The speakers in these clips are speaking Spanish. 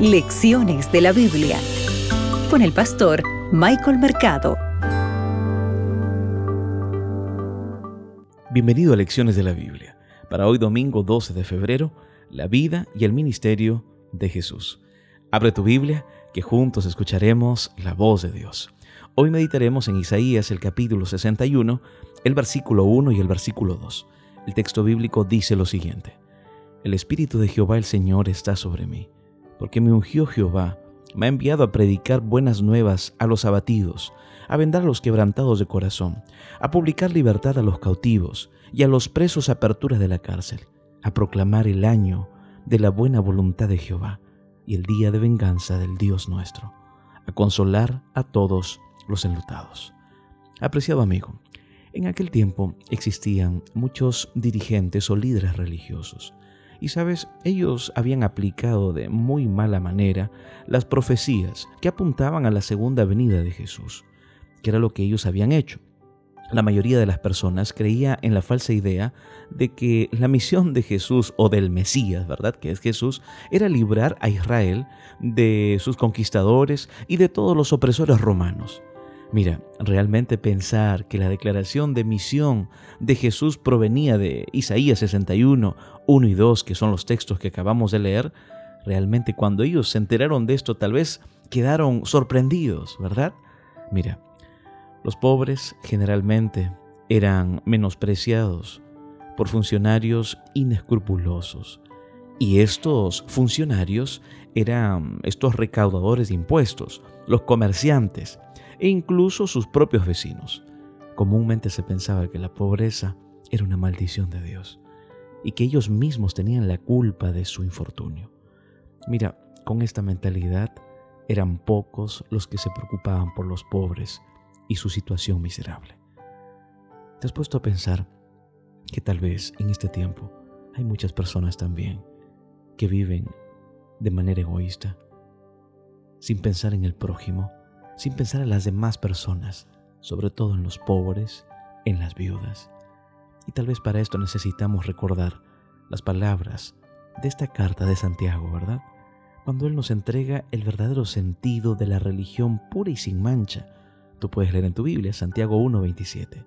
Lecciones de la Biblia con el pastor Michael Mercado. Bienvenido a Lecciones de la Biblia. Para hoy domingo 12 de febrero, la vida y el ministerio de Jesús. Abre tu Biblia que juntos escucharemos la voz de Dios. Hoy meditaremos en Isaías el capítulo 61, el versículo 1 y el versículo 2. El texto bíblico dice lo siguiente. El Espíritu de Jehová el Señor está sobre mí, porque me ungió Jehová, me ha enviado a predicar buenas nuevas a los abatidos, a vendar a los quebrantados de corazón, a publicar libertad a los cautivos y a los presos apertura de la cárcel, a proclamar el año de la buena voluntad de Jehová y el día de venganza del Dios nuestro, a consolar a todos los enlutados. Apreciado amigo, en aquel tiempo existían muchos dirigentes o líderes religiosos y sabes, ellos habían aplicado de muy mala manera las profecías que apuntaban a la segunda venida de Jesús, que era lo que ellos habían hecho. La mayoría de las personas creía en la falsa idea de que la misión de Jesús o del Mesías, ¿verdad? Que es Jesús, era librar a Israel de sus conquistadores y de todos los opresores romanos. Mira, realmente pensar que la declaración de misión de Jesús provenía de Isaías 61, 1 y 2, que son los textos que acabamos de leer, realmente cuando ellos se enteraron de esto tal vez quedaron sorprendidos, ¿verdad? Mira, los pobres generalmente eran menospreciados por funcionarios inescrupulosos. Y estos funcionarios eran estos recaudadores de impuestos, los comerciantes, e incluso sus propios vecinos. Comúnmente se pensaba que la pobreza era una maldición de Dios y que ellos mismos tenían la culpa de su infortunio. Mira, con esta mentalidad eran pocos los que se preocupaban por los pobres y su situación miserable. ¿Te has puesto a pensar que tal vez en este tiempo hay muchas personas también que viven de manera egoísta, sin pensar en el prójimo, sin pensar en las demás personas, sobre todo en los pobres, en las viudas. Y tal vez para esto necesitamos recordar las palabras de esta carta de Santiago, ¿verdad? Cuando Él nos entrega el verdadero sentido de la religión pura y sin mancha. Tú puedes leer en tu Biblia Santiago 1.27,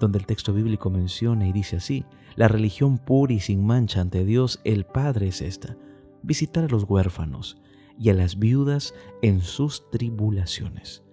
donde el texto bíblico menciona y dice así, la religión pura y sin mancha ante Dios el Padre es esta, visitar a los huérfanos y a las viudas en sus tribulaciones,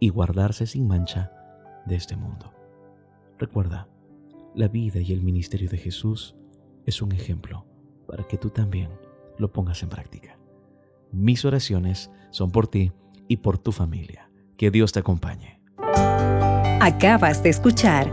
y guardarse sin mancha de este mundo. Recuerda, la vida y el ministerio de Jesús es un ejemplo para que tú también lo pongas en práctica. Mis oraciones son por ti y por tu familia. Que Dios te acompañe. Acabas de escuchar